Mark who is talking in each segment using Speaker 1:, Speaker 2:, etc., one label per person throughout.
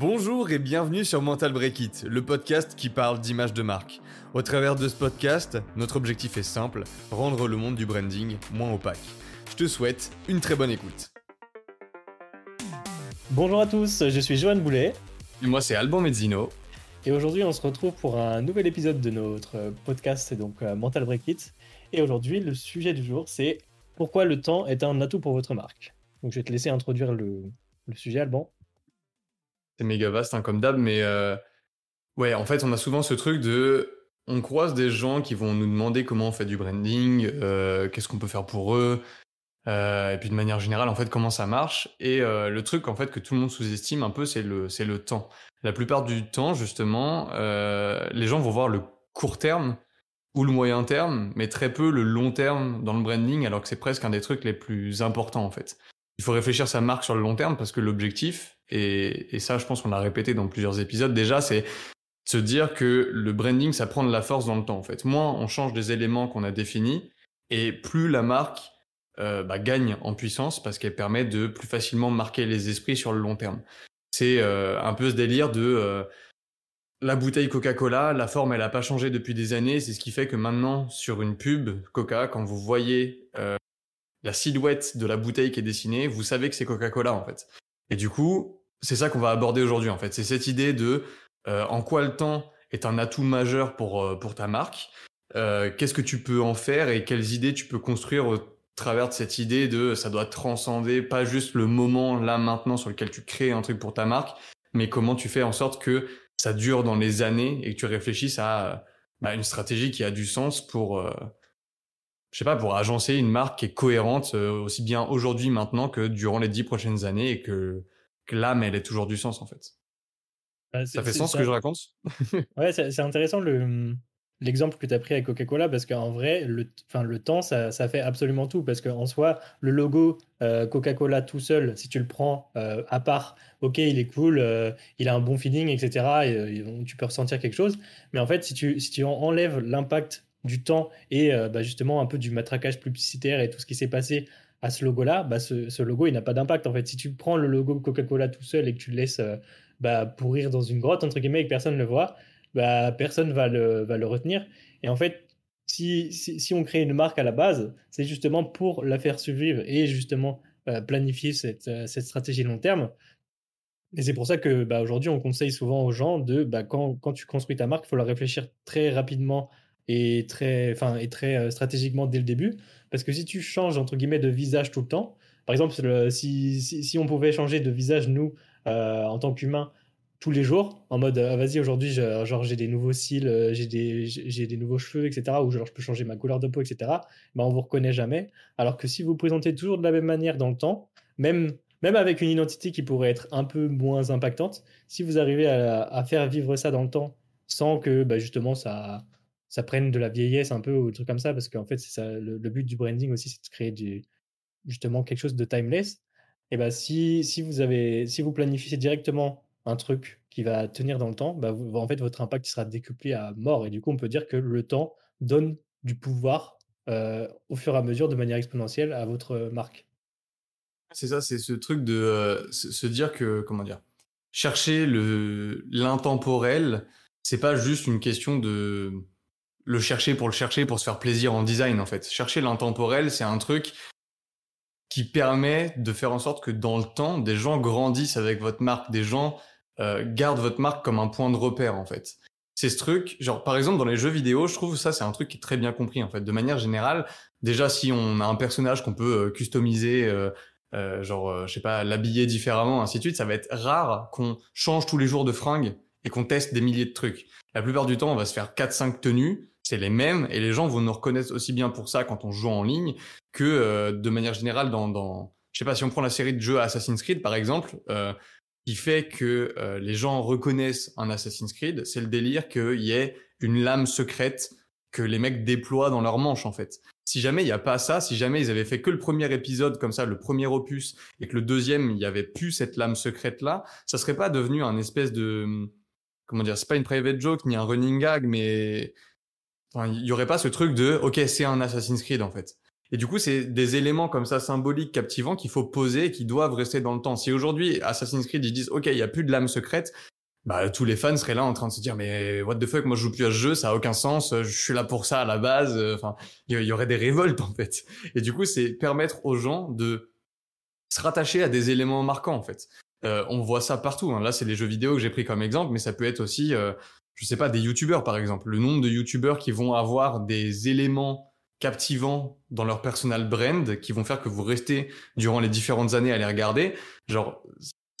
Speaker 1: Bonjour et bienvenue sur Mental Break It, le podcast qui parle d'image de marque. Au travers de ce podcast, notre objectif est simple, rendre le monde du branding moins opaque. Je te souhaite une très bonne écoute.
Speaker 2: Bonjour à tous, je suis Johan Boulet.
Speaker 1: Et moi c'est Alban Mezzino.
Speaker 2: Et aujourd'hui on se retrouve pour un nouvel épisode de notre podcast, donc euh, Mental Break It. Et aujourd'hui le sujet du jour c'est pourquoi le temps est un atout pour votre marque. Donc je vais te laisser introduire le, le sujet Alban
Speaker 1: c'est méga vaste hein, comme d'hab, mais euh, ouais, en fait, on a souvent ce truc de, on croise des gens qui vont nous demander comment on fait du branding, euh, qu'est-ce qu'on peut faire pour eux, euh, et puis de manière générale, en fait, comment ça marche. Et le truc, en fait, que tout le monde sous-estime un peu, c'est le, c'est le temps. La plupart du temps, justement, les gens vont voir le court terme ou le moyen terme, mais très peu le long terme dans le branding, alors que c'est presque un des trucs les plus importants, en fait il faut réfléchir sa marque sur le long terme parce que l'objectif, et, ça je pense qu'on l'a répété dans plusieurs épisodes déjà, c'est se dire que le branding, ça prend de la force dans le temps en fait. Moins on change des éléments qu'on a définis, et plus la marque euh, bah, gagne en puissance parce qu'elle permet de plus facilement marquer les esprits sur le long terme. C'est euh, un peu ce délire de euh, la bouteille Coca-Cola, la forme elle a pas changé depuis des années, c'est ce qui fait que maintenant sur une pub Coca, quand vous voyez la silhouette de la bouteille qui est dessinée, vous savez que c'est Coca-Cola en fait. Et du coup, c'est ça qu'on va aborder aujourd'hui en fait. C'est cette idée de euh, en quoi le temps est un atout majeur pour euh, pour ta marque. Euh, Qu'est-ce que tu peux en faire et quelles idées tu peux construire au travers de cette idée de ça doit transcender pas juste le moment là maintenant sur lequel tu crées un truc pour ta marque, mais comment tu fais en sorte que ça dure dans les années et que tu réfléchisses à bah, une stratégie qui a du sens pour euh, je sais pas, pour agencer une marque qui est cohérente euh, aussi bien aujourd'hui, maintenant que durant les dix prochaines années et que, que l'âme, elle ait toujours du sens en fait. Bah, ça fait sens ce que je raconte?
Speaker 2: Ouais, c'est intéressant le l'exemple que tu as pris avec Coca-Cola parce qu'en vrai, le, enfin, le temps, ça, ça fait absolument tout parce qu'en soi, le logo euh, Coca-Cola tout seul, si tu le prends euh, à part, ok, il est cool, il a un bon feeling, etc., et, tu peux ressentir quelque chose, mais en fait, si tu, si tu enlèves l'impact du temps et euh, bah, justement un peu du matraquage publicitaire et tout ce qui s'est passé à ce logo-là, bah, ce, logo, il n'a pas d'impact. En fait, si tu prends le logo Coca-Cola tout seul et que tu le laisses euh, bah, pourrir dans une grotte, entre guillemets, et que personne ne le voit, bah, personne va le, va le retenir. Et en fait, si, si, on crée une marque à la base, c'est justement pour la faire survivre et justement euh, planifier cette, cette stratégie long terme. Et c'est pour ça que bah, aujourd'hui, on conseille souvent aux gens de, bah, quand, quand tu construis ta marque, il faut la réfléchir très rapidement et très, enfin, et très euh, stratégiquement dès le début. Parce que si tu changes, entre guillemets, de visage tout le temps, par exemple, si, si, si on pouvait changer de visage, nous, euh, en tant qu'humains, tous les jours, en mode, ah, vas-y, aujourd'hui, genre, j'ai des nouveaux cils, euh, j'ai des, j'ai des nouveaux cheveux, etc., ou genre, je peux changer ma couleur de peau, etc., ben, on vous reconnaît jamais. Alors que si vous présentez toujours de la même manière dans le temps, même, même avec une identité qui pourrait être un peu moins impactante, si vous arrivez à, à faire vivre ça dans le temps sans que, bah, justement, ça, ça prenne de la vieillesse un peu ou des trucs comme ça, parce qu'en fait, c'est ça, le, but du branding aussi, c'est de créer du, justement quelque chose de timeless. Et ben si, si, vous avez, si vous planifiez directement un truc qui va tenir dans le temps, bah en fait, votre impact sera décuplé à mort. Et du coup, on peut dire que le temps donne du pouvoir euh, au fur et à mesure de manière exponentielle à votre marque.
Speaker 1: C'est ça, c'est ce truc de euh, se dire que, comment dire, chercher l'intemporel, c'est pas juste une question de le chercher pour le chercher, pour se faire plaisir en design en fait. Chercher l'intemporel, c'est un truc qui permet de faire en sorte que dans le temps, des gens grandissent avec votre marque, des gens euh, gardent votre marque comme un point de repère en fait. C'est ce truc, genre par exemple dans les jeux vidéo, je trouve ça c'est un truc qui est très bien compris en fait. De manière générale, déjà si on a un personnage qu'on peut euh, customiser, euh, euh, genre je sais pas l'habiller différemment, ainsi de suite, ça va être rare qu'on change tous les jours de fringues et qu'on teste des milliers de trucs. La plupart du temps, on va se faire 4-5 tenues c'est les mêmes et les gens vont nous reconnaître aussi bien pour ça quand on joue en ligne que euh, de manière générale dans, dans je sais pas si on prend la série de jeux Assassin's Creed par exemple euh, qui fait que euh, les gens reconnaissent un Assassin's Creed c'est le délire qu'il y ait une lame secrète que les mecs déploient dans leur manche en fait. Si jamais il n'y a pas ça, si jamais ils avaient fait que le premier épisode comme ça, le premier opus, et que le deuxième, il y avait plus cette lame secrète là, ça serait pas devenu un espèce de, comment dire, c'est pas une private joke ni un running gag, mais il y aurait pas ce truc de ok c'est un Assassin's Creed en fait. Et du coup, c'est des éléments comme ça symboliques, captivants, qu'il faut poser qui doivent rester dans le temps. Si aujourd'hui, Assassin's Creed, ils disent, OK, il y a plus de lame secrète, bah, tous les fans seraient là en train de se dire, mais what the fuck, moi je joue plus à ce jeu, ça a aucun sens, je suis là pour ça à la base. Enfin, il y aurait des révoltes, en fait. Et du coup, c'est permettre aux gens de se rattacher à des éléments marquants, en fait. Euh, on voit ça partout. Hein. Là, c'est les jeux vidéo que j'ai pris comme exemple, mais ça peut être aussi, euh, je sais pas, des youtubeurs par exemple. Le nombre de youtubeurs qui vont avoir des éléments captivants dans leur personal brand, qui vont faire que vous restez durant les différentes années à les regarder. Genre,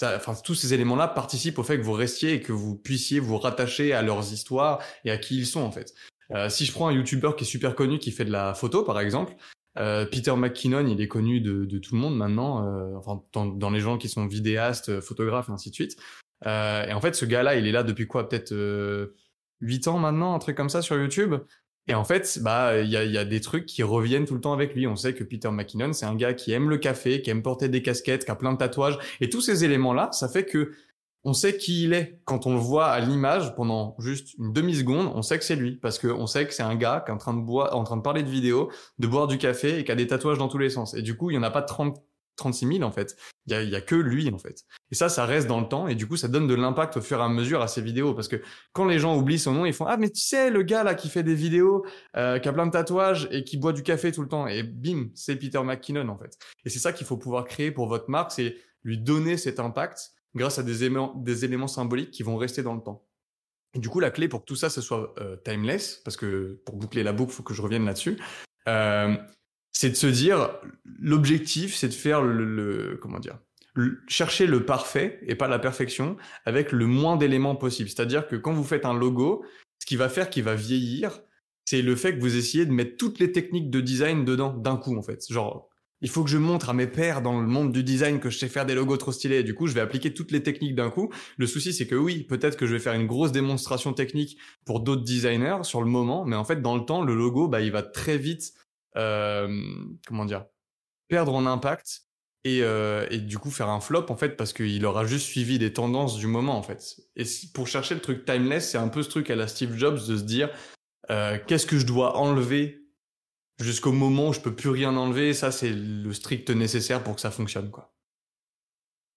Speaker 1: enfin, tous ces éléments-là participent au fait que vous restiez et que vous puissiez vous rattacher à leurs histoires et à qui ils sont en fait. Euh, si je prends un youtubeur qui est super connu qui fait de la photo par exemple, euh, Peter McKinnon, il est connu de, tout le monde maintenant, euh, enfin dans, les gens qui sont vidéastes, photographes et ainsi de suite. Euh, et en fait, ce gars-là, il est là depuis quoi Peut-être 8 ans maintenant, un truc comme ça sur YouTube. Et en fait, bah, il y a, des trucs qui reviennent tout le temps avec lui. On sait que Peter McKinnon, c'est un gars qui aime le café, qui aime porter des casquettes, qui a plein de tatouages. Et tous ces éléments-là, ça fait que on sait qui il est. Quand on le voit à l'image pendant juste une demi-seconde, on sait que c'est lui. Parce qu'on sait que c'est un gars qui est en train de boire, en train de parler de vidéo, de boire du café et qui a des tatouages dans tous les sens. Et du coup, il y en a pas 30, 36 000 en fait. Il y a, y a, que lui en fait. Et ça, ça reste dans le temps et du coup, ça donne de l'impact au fur et à mesure à ces vidéos parce que quand les gens oublient son nom, ils font ah mais tu sais le gars là qui fait des vidéos, euh, qui a plein de tatouages et qui boit du café tout le temps et bim, c'est Peter McKinnon en fait. Et c'est ça qu'il faut pouvoir créer pour votre marque, c'est lui donner cet impact grâce à des éléments, des éléments symboliques qui vont rester dans le temps. Et du coup, la clé pour que tout ça, ce soit euh, timeless, parce que pour boucler la boucle, faut que je revienne là-dessus, euh, c'est de se dire, l'objectif, c'est de faire le, comment dire, chercher le parfait et pas la perfection avec le moins d'éléments possible. C'est-à-dire que quand vous faites un logo, ce qui va faire qu'il va vieillir, c'est le fait que vous essayez de mettre toutes les techniques de design dedans d'un coup, en fait. Genre, il faut que je montre à mes pairs dans le monde du design que je sais faire des logos trop stylés. Du coup, je vais appliquer toutes les techniques d'un coup. Le souci, c'est que oui, peut-être que je vais faire une grosse démonstration technique pour d'autres designers sur le moment, mais en fait, dans le temps, le logo, bah, il va très vite, comment dire, perdre en impact et, euh, et, du coup faire un flop en fait parce qu'il aura juste suivi des tendances du moment en fait. Et pour chercher le truc timeless, c'est un peu ce truc à la Steve Jobs de se dire euh, qu'est-ce que je dois enlever jusqu'au moment où je peux plus rien enlever? Ça, c'est le strict nécessaire pour que ça fonctionne, quoi.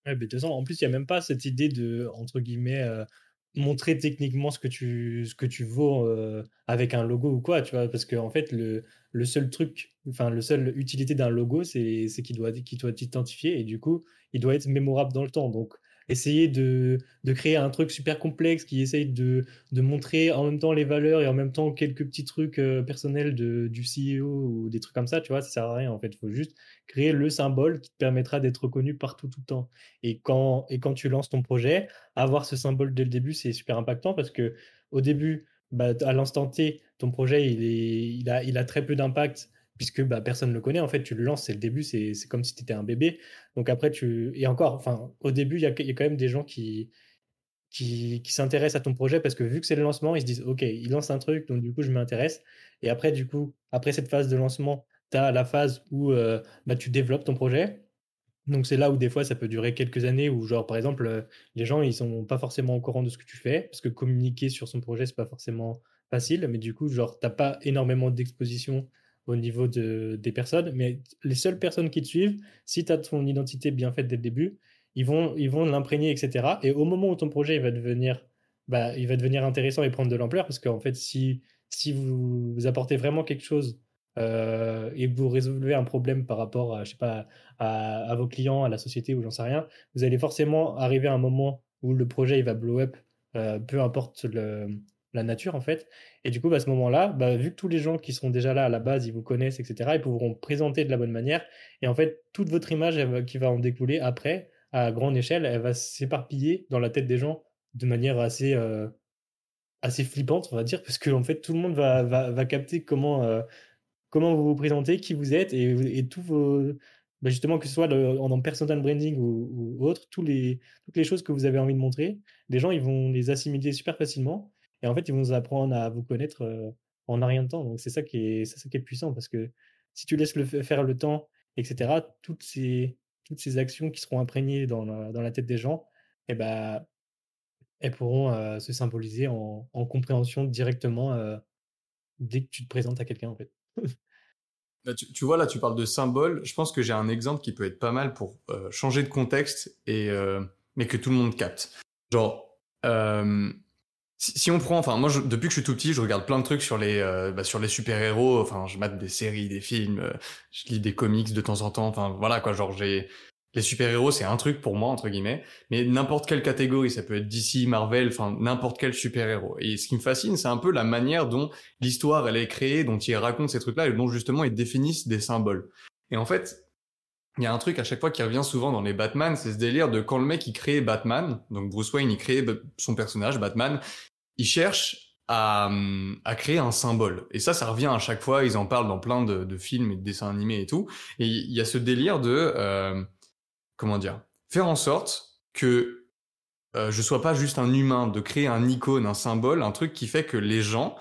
Speaker 2: Ouais, mais de toute façon, en plus, il n'y a même pas cette idée de, entre guillemets, euh, montrer techniquement ce que tu, ce que vaux euh, avec un logo ou quoi, tu vois, parce qu'en en fait, le, le seul truc, enfin, le seul utilité d'un logo, c'est qu'il doit, qu'il doit t'identifier et du coup, il doit être mémorable dans le temps. Donc, essayer de, de, créer un truc super complexe qui essaye de, de, montrer en même temps les valeurs et en même temps quelques petits trucs euh, personnels de, du CEO ou des trucs comme ça, tu vois, ça sert à rien en fait. Il faut juste créer le symbole qui te permettra d'être reconnu partout tout le temps. Et quand, et quand tu lances ton projet, avoir ce symbole dès le début, c'est super impactant parce que au début, bah, à l'instant T, ton projet, il, est, il, a, il a très peu d'impact puisque bah, personne ne le connaît. En fait, tu le lances, c'est le début, c'est comme si tu étais un bébé. Donc après, tu. Et encore, enfin, au début, il y, a quand même des gens qui, qui, s'intéressent à ton projet parce que vu que c'est le lancement, ils se disent, OK, il lance un truc, donc du coup, je m'intéresse. Et après, du coup, après cette phase de lancement, tu as la phase où euh, bah, tu développes ton projet. Donc c'est là où des fois ça peut durer quelques années où genre par exemple euh, les gens ils sont pas forcément au courant de ce que tu fais parce que communiquer sur son projet c'est pas forcément facile mais du coup genre t'as pas énormément d'exposition au niveau de, des personnes, mais les seules personnes qui te suivent, si tu as ton identité bien faite dès le début, ils vont ils vont l'imprégner, etc. Et au moment où ton projet il va devenir, bah, il va devenir intéressant et prendre de l'ampleur, parce qu'en fait, si, si vous, apportez vraiment quelque chose euh, et que vous résolvez un problème par rapport à, je sais pas, à, à vos clients, à la société ou j'en sais rien, vous allez forcément arriver à un moment où le projet il va blow up, euh, peu importe le, la nature en fait. Et du coup, bah, à ce moment-là, bah, vu que tous les gens qui seront déjà là à la base, ils vous connaissent, etc., ils pourront présenter de la bonne manière. Et en fait, toute votre image qui va en découler après, à grande échelle, elle va s'éparpiller dans la tête des gens de manière assez, euh, assez flippante, on va dire, parce que en fait, tout le monde va, va, va capter comment, euh, comment vous vous présentez, qui vous êtes, et, et tous vos, bah, justement, que ce soit en personal branding ou, ou, autre, les, toutes les choses que vous avez envie de montrer, les gens, ils vont les assimiler super facilement. Et en fait, ils vont vous apprendre à vous connaître en un rien de temps. Donc, c'est ça, qui est, puissant parce que si tu laisses le faire le temps, etc., toutes ces, actions qui seront imprégnées dans la, tête des gens, eh ben, elles pourront se symboliser en, en compréhension directement dès que tu te présentes à quelqu'un, en fait.
Speaker 1: Bah, tu, vois, là, tu parles de symbole. Je pense que j'ai un exemple qui peut être pas mal pour changer de contexte, et, mais que tout le monde capte. Genre, si, on prend, enfin, moi, depuis que je suis tout petit, je regarde plein de trucs sur les, bah, sur les super-héros. Enfin, je mate des séries, des films, je lis des comics de temps en temps. Enfin, voilà, quoi. Genre, j'ai, les super-héros, c'est un truc pour moi, entre guillemets, mais n'importe quelle catégorie, ça peut être DC, Marvel, enfin n'importe quel super-héros. Et ce qui me fascine, c'est un peu la manière dont l'histoire, elle est créée, dont il raconte ces trucs-là, et dont justement ils définissent des symboles. Et en fait, il y a un truc à chaque fois qui revient souvent dans les Batman, c'est ce délire de quand le mec il crée Batman, donc Bruce Wayne il crée son personnage, Batman, il cherche à, à, créer un symbole. Et ça, ça revient à chaque fois, ils en parlent dans plein de, films et de dessins animés et tout. Et il y a ce délire de... Euh, comment dire, faire en sorte que euh, je sois pas juste un humain, de créer un icône, un symbole, un truc qui fait que les gens,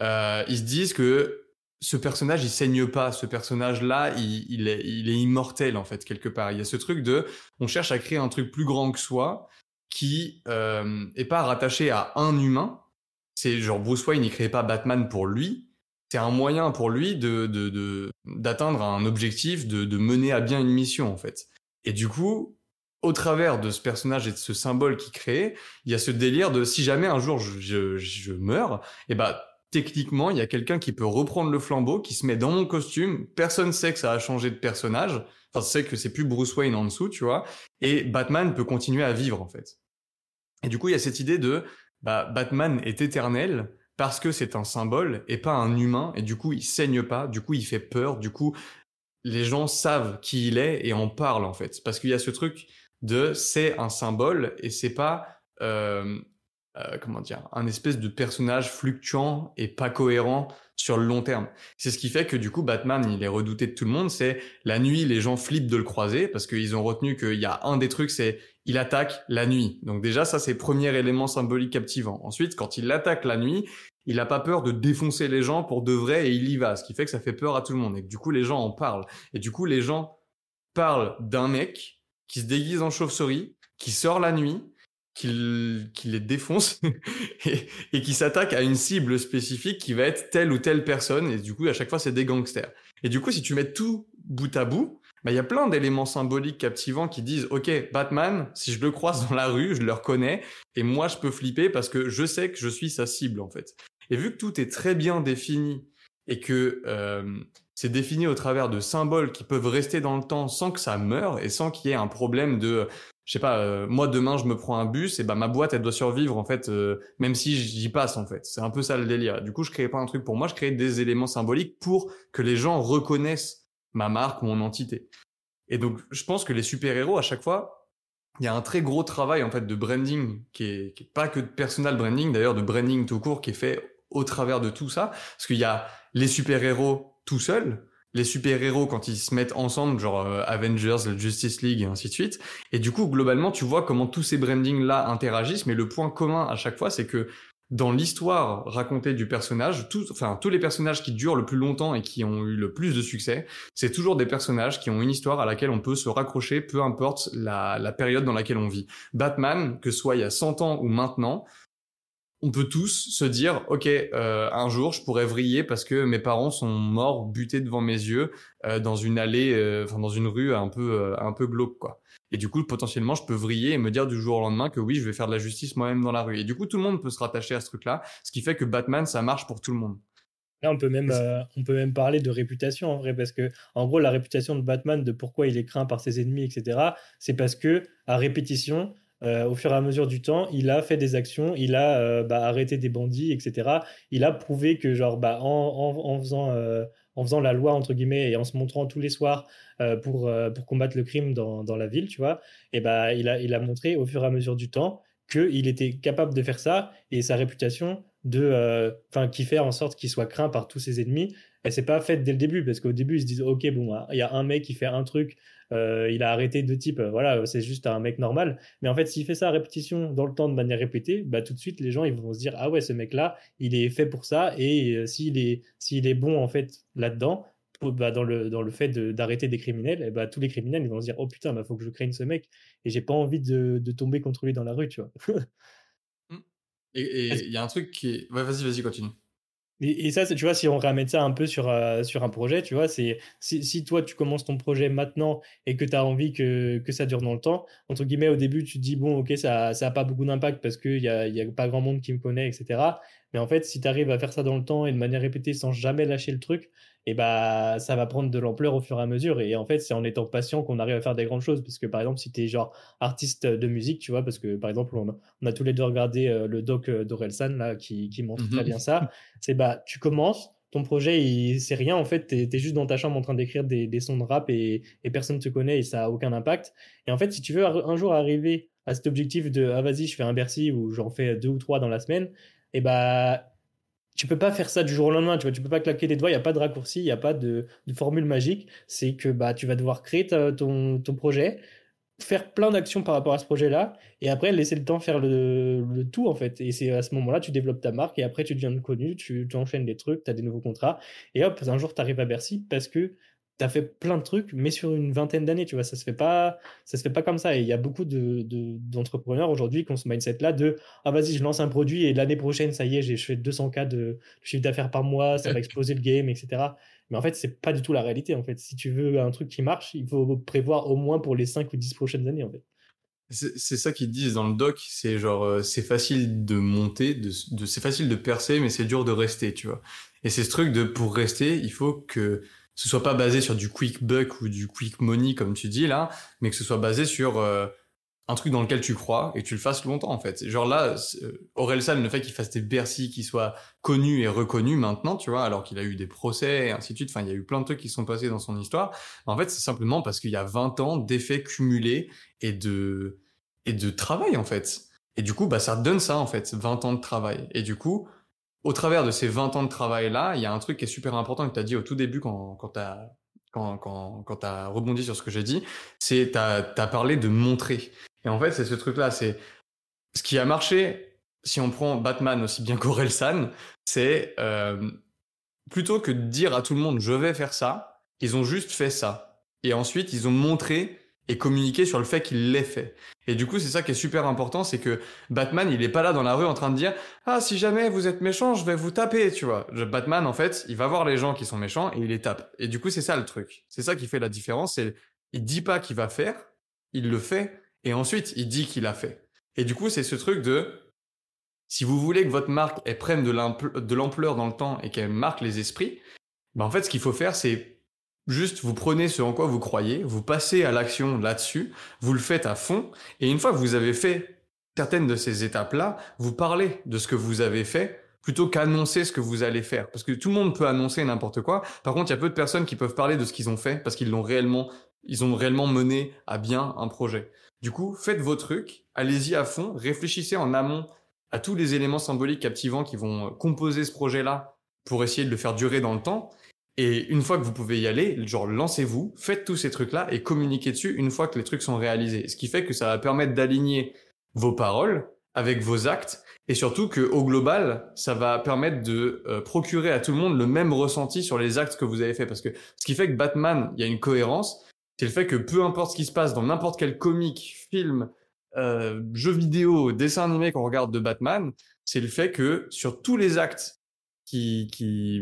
Speaker 1: euh, ils se disent que ce personnage, il saigne pas, ce personnage-là, il est immortel en fait quelque part. Il y a ce truc de, on cherche à créer un truc plus grand que soi, qui euh, est pas rattaché à un humain. C'est genre Bruce Wayne, il crée pas Batman pour lui. C'est un moyen pour lui de d'atteindre un objectif, de, de mener à bien une mission en fait. Et du coup, au travers de ce personnage et de ce symbole qu'il crée, il y a ce délire de si jamais un jour je, je, meurs, et eh bah techniquement, il y a quelqu'un qui peut reprendre le flambeau, qui se met dans mon costume, personne sait que ça a changé de personnage, enfin sait que c'est plus Bruce Wayne en dessous, tu vois, et Batman peut continuer à vivre en fait. Et du coup, il y a cette idée de bah, Batman est éternel parce que c'est un symbole et pas un humain, et du coup il saigne pas, du coup il fait peur, du coup les gens savent qui il est et en parlent en fait. Parce qu'il y a ce truc de c'est un symbole et c'est pas euh, euh, comment dire un espèce de personnage fluctuant et pas cohérent sur le long terme. C'est ce qui fait que du coup Batman il est redouté de tout le monde. C'est la nuit les gens flippent de le croiser parce qu'ils ont retenu qu'il y a un des trucs c'est il attaque la nuit. Donc déjà ça c'est premier élément symbolique captivant. Ensuite quand il attaque la nuit il a pas peur de défoncer les gens pour de vrai et il y va, ce qui fait que ça fait peur à tout le monde et que du coup les gens en parlent. Et du coup les gens parlent d'un mec qui se déguise en chauve-souris, qui sort la nuit, qui, les défonce et, qui s'attaque à une cible spécifique qui va être telle ou telle personne et du coup à chaque fois c'est des gangsters. Et du coup si tu mets tout bout à bout, bah, il y a plein d'éléments symboliques captivants qui disent ok Batman si je le croise dans la rue je le reconnais et moi je peux flipper parce que je sais que je suis sa cible en fait. Et vu que tout est très bien défini et que euh, c'est défini au travers de symboles qui peuvent rester dans le temps sans que ça meure et sans qu'il y ait un problème de je sais pas euh, moi demain je me prends un bus et ben ma boîte elle doit survivre en fait euh, même si j'y passe en fait. C'est un peu ça le délire. Du coup je crée pas un truc pour moi je crée des éléments symboliques pour que les gens reconnaissent ma marque mon entité et donc je pense que les super héros à chaque fois il y a un très gros travail en fait de branding qui est, pas que de personal branding d'ailleurs de branding tout court qui est fait au travers de tout ça. Parce qu'il y a les super-héros tout seuls, les super-héros quand ils se mettent ensemble, genre euh, Avengers, Justice League et ainsi de suite. Et du coup, globalement, tu vois comment tous ces brandings-là interagissent, mais le point commun à chaque fois, c'est que dans l'histoire racontée du personnage, tous, enfin, tous les personnages qui durent le plus longtemps et qui ont eu le plus de succès, c'est toujours des personnages qui ont une histoire à laquelle on peut se raccrocher, peu importe la, la période dans laquelle on vit. Batman, que ce soit il y a 100 ans ou maintenant, on peut tous se dire, ok, euh, un jour je pourrais vriller parce que mes parents sont morts butés devant mes yeux euh, dans une allée, euh, enfin dans une rue un peu un peu glauque quoi. Et du coup potentiellement je peux vriller et me dire du jour au lendemain que oui je vais faire de la justice moi-même dans la rue. Et du coup tout le monde peut se rattacher à ce truc-là, ce qui fait que Batman ça marche pour tout le monde.
Speaker 2: Là, on peut même, on peut même parler de réputation en vrai, parce que en gros, la réputation de Batman, de pourquoi il est craint par ses ennemis, etc., c'est parce que à répétition, euh, au fur et à mesure du temps, il a fait des actions, il a euh, bah, arrêté des bandits, etc. Il a prouvé que, genre, bah, en, faisant, euh, en faisant la loi, entre guillemets, et en se montrant tous les soirs pour, pour combattre le crime dans, dans, la ville, tu vois, et bah, il, a, il a montré au fur et à mesure du temps qu'il était capable de faire ça et sa réputation de, enfin, qui fait en sorte qu'il soit craint par tous ses ennemis, elle s'est pas faite dès le début parce qu'au début ils se disent ok bon il y a un mec qui fait un truc euh, il a arrêté deux types, voilà, c'est juste un mec normal. Mais en fait, s'il fait ça à répétition dans le temps de manière répétée, bah, tout de suite, les gens ils vont se dire, ah ouais, ce mec-là, il est fait pour ça. Et euh, s'il est, s'il est bon en fait là-dedans, bah, dans, le, dans le fait d'arrêter des criminels, et bah, tous les criminels ils vont se dire, oh putain, bah, faut que je craigne ce mec. Et j'ai pas envie de, de, tomber contre lui dans la rue, tu vois.
Speaker 1: Et il y a un truc qui est. Ouais, vas-y, vas-y, continue.
Speaker 2: Et, ça, tu vois, si on ramène ça un peu sur, euh, sur un projet, tu vois, c'est si, si, toi tu commences ton projet maintenant et que tu as envie que, que, ça dure dans le temps, entre guillemets, au début, tu te dis, bon, ok, ça n'a pas beaucoup d'impact parce qu'il n'y a, y a pas grand monde qui me connaît, etc. Mais en fait, si tu arrives à faire ça dans le temps et de manière répétée sans jamais lâcher le truc, et bah ça va prendre de l'ampleur au fur et à mesure. Et en fait, c'est en étant patient qu'on arrive à faire des grandes choses. Parce que par exemple, si tu es genre artiste de musique, tu vois, parce que par exemple, on a, tous les deux regardé euh, le doc euh, d'Orelsan là, qui, qui montre très mhm. bien ça, c'est bah tu commences. Ton projet, c'est rien en fait, tu es, juste dans ta chambre en train d'écrire des, des, sons de rap et, et personne ne te connaît et ça a aucun impact. Et en fait, si tu veux un jour arriver à cet objectif de ah vas-y, je fais un Bercy ou j'en fais deux ou trois dans la semaine, et bah tu peux pas faire ça du jour au lendemain, tu vois, tu peux pas claquer des doigts, il n'y a pas de raccourci, il n'y a pas de, formule magique. C'est que bah, tu vas devoir créer ton, ton, projet, faire plein d'actions par rapport à ce projet-là, et après laisser le temps faire le, le tout en fait. Et c'est à ce moment-là, tu développes ta marque, et après tu deviens connu, tu, tu enchaînes des trucs, tu as des nouveaux contrats, et hop, un jour tu arrives à Bercy parce que tu as fait plein de trucs, mais sur une vingtaine d'années, tu vois, ça se fait pas, ça se fait pas comme ça. Et il y a beaucoup de, d'entrepreneurs aujourd'hui qui ont ce mindset-là de ah vas-y, je lance un produit et l'année prochaine, ça y est, j'ai je fais 200 k de chiffre d'affaires par mois, ça va exploser le game, etc. Mais en fait, c'est pas du tout la réalité. En fait, si tu veux un truc qui marche, il faut prévoir au moins pour les 5 ou 10 prochaines années, en fait.
Speaker 1: C'est ça qu'ils disent dans le doc, c'est genre euh, c'est facile de monter, de, de c'est facile de percer, mais c'est dur de rester, tu vois. Et c'est ce truc de pour rester, il faut que ce soit pas basé sur du quick buck ou du quick money comme tu dis là, mais que ce soit basé sur euh, un truc dans lequel tu crois et que tu le fasses longtemps en fait. Genre là, euh, Orelsan, le fait qu'il fasse des Bercy qui soient connus et reconnus maintenant, tu vois, alors qu'il a eu des procès et ainsi de suite, enfin il y a eu plein de trucs qui sont passés dans son histoire. En fait, c'est simplement parce qu'il y a 20 ans d'effets cumulés et de et de travail en fait. Et du coup, bah ça donne ça en fait, 20 ans de travail. Et du coup, au travers de ces 20 ans de travail-là, il y a un truc qui est super important que tu as dit au tout début quand, quand tu as, quand, quand, rebondi sur ce que j'ai dit, c'est tu as, parlé de montrer. Et en fait, c'est ce truc-là, c'est ce qui a marché, si on prend Batman aussi bien qu'Orelsan, c'est euh, plutôt que de dire à tout le monde je vais faire ça, ils ont juste fait ça. Et ensuite, ils ont montré et communiquer sur le fait qu'il l'ait fait. Et du coup, c'est ça qui est super important, c'est que Batman, il est pas là dans la rue en train de dire ah si jamais vous êtes méchant, je vais vous taper, tu vois. Batman, en fait, il va voir les gens qui sont méchants et il les tape. Et du coup, c'est ça le truc. C'est ça qui fait la différence. C'est il dit pas qu'il va faire, il le fait et ensuite il dit qu'il a fait. Et du coup, c'est ce truc de si vous voulez que votre marque elle prenne de l'ampleur dans le temps et qu'elle marque les esprits, ben en fait, ce qu'il faut faire, c'est Juste, vous prenez ce en quoi vous croyez, vous passez à l'action là-dessus, vous le faites à fond, et une fois que vous avez fait certaines de ces étapes-là, vous parlez de ce que vous avez fait plutôt qu'annoncer ce que vous allez faire. Parce que tout le monde peut annoncer n'importe quoi. Par contre, il y a peu de personnes qui peuvent parler de ce qu'ils ont fait parce qu'ils l'ont réellement, ils ont réellement mené à bien un projet. Du coup, faites vos trucs, allez-y à fond, réfléchissez en amont à tous les éléments symboliques captivants qui vont composer ce projet-là pour essayer de le faire durer dans le temps. Et une fois que vous pouvez y aller, genre lancez-vous, faites tous ces trucs-là et communiquez dessus une fois que les trucs sont réalisés. Ce qui fait que ça va permettre d'aligner vos paroles avec vos actes et surtout que au global, ça va permettre de euh, procurer à tout le monde le même ressenti sur les actes que vous avez fait. Parce que ce qui fait que Batman, il y a une cohérence, c'est le fait que peu importe ce qui se passe dans n'importe quel comic, film, euh, jeu vidéo, dessin animé qu'on regarde de Batman, c'est le fait que sur tous les actes qui, qui,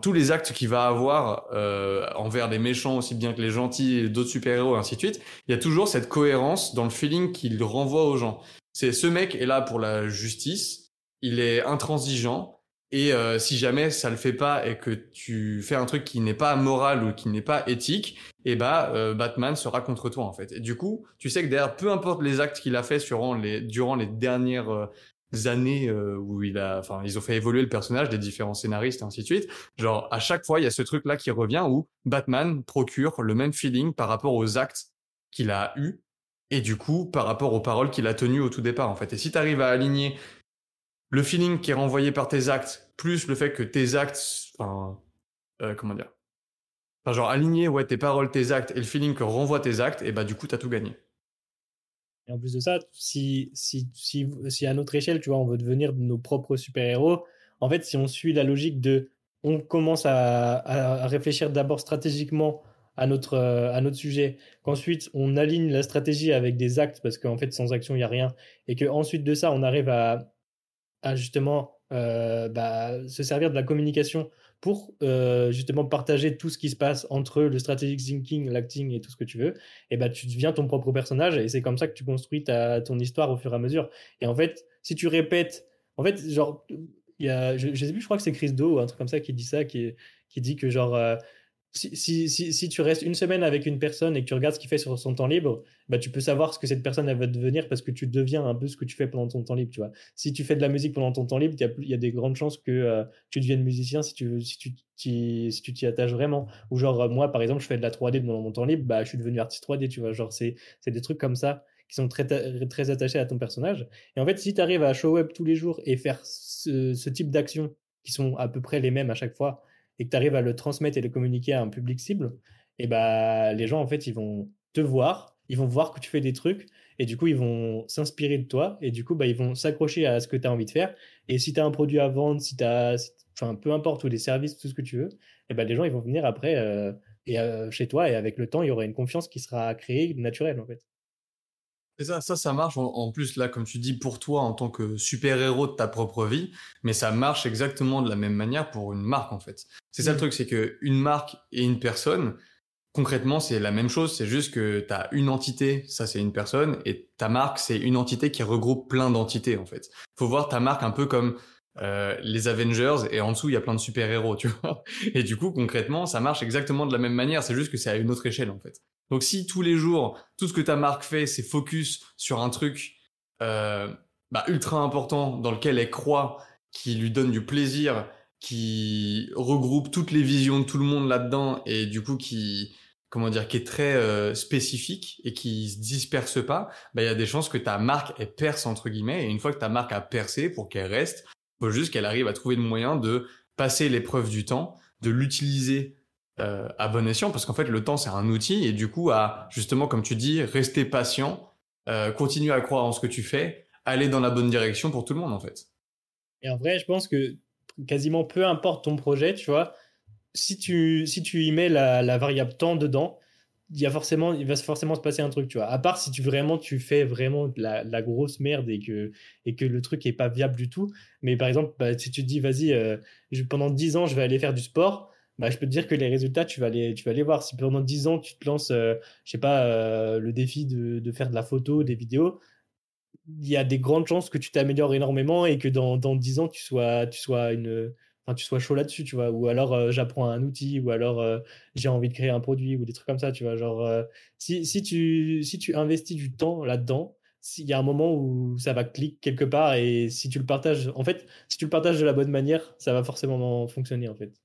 Speaker 1: tous les actes qu'il va avoir euh, envers les méchants aussi bien que les gentils et d'autres super-héros et ainsi de suite, il y a toujours cette cohérence dans le feeling qu'il renvoie aux gens. C'est ce mec est là pour la justice, il est intransigeant et euh, si jamais ça le fait pas et que tu fais un truc qui n'est pas moral ou qui n'est pas éthique, et eh bah euh, Batman sera contre toi en fait. Et du coup, tu sais que derrière peu importe les actes qu'il a fait les durant les dernières années euh, où il a, enfin, ils ont fait évoluer le personnage des différents scénaristes et ainsi de suite. Genre, à chaque fois, il y a ce truc-là qui revient où Batman procure le même feeling par rapport aux actes qu'il a eu et du coup, par rapport aux paroles qu'il a tenues au tout départ, en fait. Et si tu arrives à aligner le feeling qui est renvoyé par tes actes, plus le fait que tes actes, enfin, euh, comment dire, genre aligner ouais tes paroles, tes actes et le feeling que renvoient tes actes, et bah du coup, t'as tout gagné.
Speaker 2: Et en plus de ça, si, si, si, si à notre échelle, tu vois, on veut devenir nos propres super-héros, en fait, si on suit la logique de on commence à, à réfléchir d'abord stratégiquement à notre, à notre sujet, qu'ensuite on aligne la stratégie avec des actes, parce qu'en fait, sans action, il n'y a rien, et qu'ensuite de ça, on arrive à, à justement bah, se servir de la communication pour justement partager tout ce qui se passe entre le strategic thinking, l'acting et tout ce que tu veux, et bah, tu deviens ton propre personnage et c'est comme ça que tu construis ta, ton histoire au fur et à mesure. Et en fait, si tu répètes, en fait, genre, il y a, je, je sais plus, je crois que c'est Chris Do ou un truc comme ça qui dit ça, qui, qui dit que genre, si, tu restes une semaine avec une personne et que tu regardes ce qu'il fait sur son temps libre, bah, tu peux savoir ce que cette personne va devenir parce que tu deviens un peu ce que tu fais pendant ton temps libre. Tu vois. Si tu fais de la musique pendant ton temps libre, il y, a des grandes chances que euh, tu deviennes musicien si tu t'y attaches vraiment. Ou genre, euh, moi, par exemple, je fais de la 3D pendant mon temps libre, bah, je suis devenu artiste 3D. Tu vois. Genre, c'est des trucs comme ça qui sont très, très attachés à ton personnage. Et en fait, si tu arrives à show up tous les jours et faire ce, ce type d'actions qui sont à peu près les mêmes à chaque fois, et que tu arrives à le transmettre et le communiquer à un public cible, et bah, les gens, en fait, ils vont te voir, ils vont voir que tu fais des trucs, et du coup, ils vont s'inspirer de toi, et du coup, bah, ils vont s'accrocher à ce que tu as envie de faire. Et si tu as un produit à vendre, si enfin, peu importe, ou des services, tout ce que tu veux, et bah, les gens, ils vont venir après euh, et, euh, chez toi, et avec le temps, il y aura une confiance qui sera créée naturelle, en fait.
Speaker 1: Et ça, ça, ça marche en, plus là, comme tu dis, pour toi en tant que super-héros de ta propre vie, mais ça marche exactement de la même manière pour une marque en fait. C'est ça le mm. truc, c'est que une marque et une personne, concrètement, c'est la même chose. C'est juste que tu as une entité, ça c'est une personne, et ta marque c'est une entité qui regroupe plein d'entités en fait. Faut voir ta marque un peu comme euh, les Avengers et en dessous il y a plein de super héros, tu vois. Et du coup concrètement, ça marche exactement de la même manière. C'est juste que c'est à une autre échelle en fait. Donc si tous les jours, tout ce que ta marque fait, c'est focus sur un truc euh, bah, ultra important dans lequel elle croit, qui lui donne du plaisir, qui regroupe toutes les visions de tout le monde là-dedans et du coup qui comment dire qui est très euh, spécifique et qui se disperse pas, bah il y a des chances que ta marque elle perce entre guillemets. Et une fois que ta marque a percé pour qu'elle reste, faut juste qu'elle arrive à trouver le moyen de passer l'épreuve du temps, de l'utiliser euh, à bon escient, parce qu'en fait, le temps, c'est un outil, et du coup, à, justement, comme tu dis, rester patient, euh, continuer à croire en ce que tu fais, aller dans la bonne direction pour tout le monde, en fait.
Speaker 2: Et en vrai, je pense que quasiment peu importe ton projet, tu vois, si tu, si tu y mets la, variable temps dedans, il, y a forcément, il va forcément se passer un truc, tu vois. À part si tu vraiment tu fais vraiment la, grosse merde et que, et que le truc est pas viable du tout. Mais par exemple, bah, si tu te dis, vas-y, euh, pendant 10 ans, je vais aller faire du sport, bah, je peux te dire que les résultats, tu vas les, tu vas les voir. Si pendant 10 ans, tu te lances, euh, je sais pas, euh, le défi de, faire de la photo, des vidéos, il y a des grandes chances que tu t'améliores énormément et que dans, dans 10 ans, tu sois, tu sois, une, tu sois chaud là-dessus, tu vois. Ou alors, euh, j'apprends un outil, ou alors, j'ai envie de créer un produit, ou des trucs comme ça, tu vois. Genre, si, si, tu, si tu investis du temps là-dedans, il y a un moment où ça va cliquer quelque part et si tu le partages, en fait, si tu le partages de la bonne manière, ça va forcément fonctionner, en fait.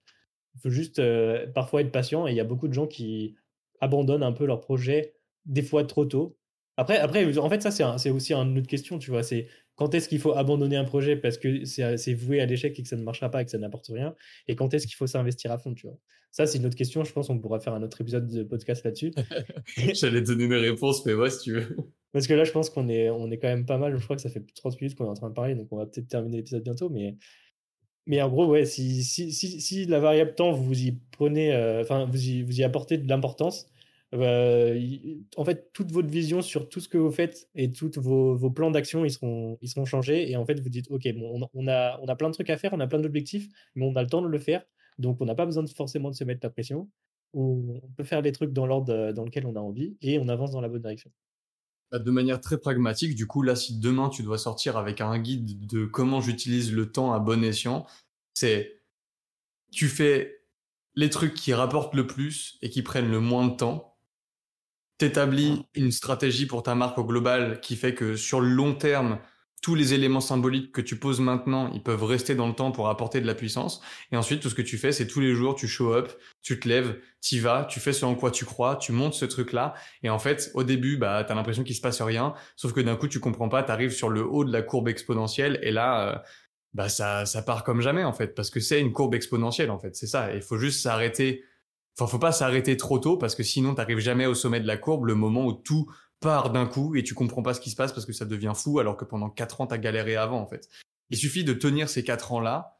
Speaker 2: Il faut juste euh, parfois être patient et il y a beaucoup de gens qui abandonnent un peu leur projet des fois trop tôt. Après, après en fait, ça, c'est aussi une autre question, tu vois. C'est quand est-ce qu'il faut abandonner un projet parce que c'est voué à l'échec et que ça ne marchera pas et que ça n'apporte rien? Et quand est-ce qu'il faut s'investir à fond, tu vois? Ça, c'est une autre question. Je pense qu'on pourra faire un autre épisode de podcast là-dessus.
Speaker 1: J'allais donner une réponse, mais ouais, si tu veux.
Speaker 2: Parce que là, je pense qu'on est, on est quand même pas mal. Je crois que ça fait plus de 30 minutes qu'on est en train de parler, donc on va peut-être terminer l'épisode bientôt. Mais mais en gros, si, si, si, la variable temps, vous y prenez, euh, enfin, vous, apportez de l'importance, euh, en fait, toute votre vision sur tout ce que vous faites et tous vos, plans d'action, ils seront, ils seront changés. Et en fait, vous dites, OK, on, a, on a plein de trucs à faire, on a plein d'objectifs, mais on a le temps de le faire. Donc, on n'a pas besoin forcément de se mettre la pression. On, peut faire les trucs dans l'ordre euh, dans lequel on a envie et on avance dans la bonne direction.
Speaker 1: Bah, de manière très pragmatique, du coup, là, si demain tu dois sortir avec un guide de comment j'utilise le temps à bon escient, c'est tu fais les trucs qui rapportent le plus et qui prennent le moins de temps. T'établis une stratégie pour ta marque au global qui fait que sur le long terme, tous les éléments symboliques que tu poses maintenant, ils peuvent rester dans le temps pour apporter de la puissance. Et ensuite, tout ce que tu fais, c'est tous les jours, tu show up, tu te lèves, tu vas, tu fais ce en quoi tu crois, tu montes ce truc-là. Et en fait, au début, bah, t'as l'impression qu'il se passe rien. Sauf que d'un coup, tu comprends pas, t'arrives sur le haut de la courbe exponentielle. Et là, euh, bah, ça, ça part comme jamais, en fait. Parce que c'est une courbe exponentielle, en fait. C'est ça. Il faut juste s'arrêter. Enfin, faut pas s'arrêter trop tôt parce que sinon, t'arrives jamais au sommet de la courbe, le moment où tout part d'un coup et tu comprends pas ce qui se passe parce que ça devient fou alors que pendant quatre ans t'as galéré avant en fait. Il suffit de tenir ces quatre ans là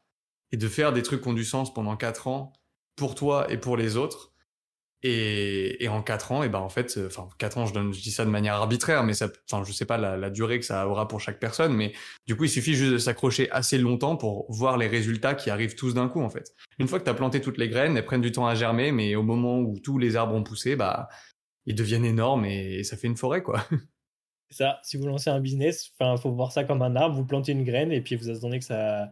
Speaker 1: et de faire des trucs qui ont du sens pendant quatre ans pour toi et pour les autres Et, et en 4 ans, et ben en fait, euh, enfin 4 ans, je, donne, je dis ça de manière arbitraire, mais ça, enfin je sais pas la, la, durée que ça aura pour chaque personne, mais du coup il suffit juste de s'accrocher assez longtemps pour voir les résultats qui arrivent tous d'un coup en fait. Une fois que tu as planté toutes les graines, elles prennent du temps à germer, mais au moment où tous les arbres ont poussé, bah ils deviennent énormes et, ça fait une forêt quoi.
Speaker 2: Ça, si vous lancez un business, enfin faut voir ça comme un arbre, vous plantez une graine et puis vous attendez que ça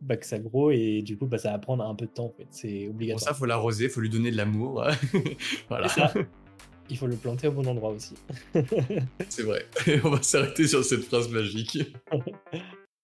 Speaker 2: bah, que ça gros et du coup bah, ça va prendre un peu de temps en fait. C'est obligatoire.
Speaker 1: Pour ça, faut l'arroser, faut lui donner de l'amour. voilà.
Speaker 2: Ça, il faut le planter au bon endroit aussi.
Speaker 1: C'est vrai. On va s'arrêter sur cette phrase magique.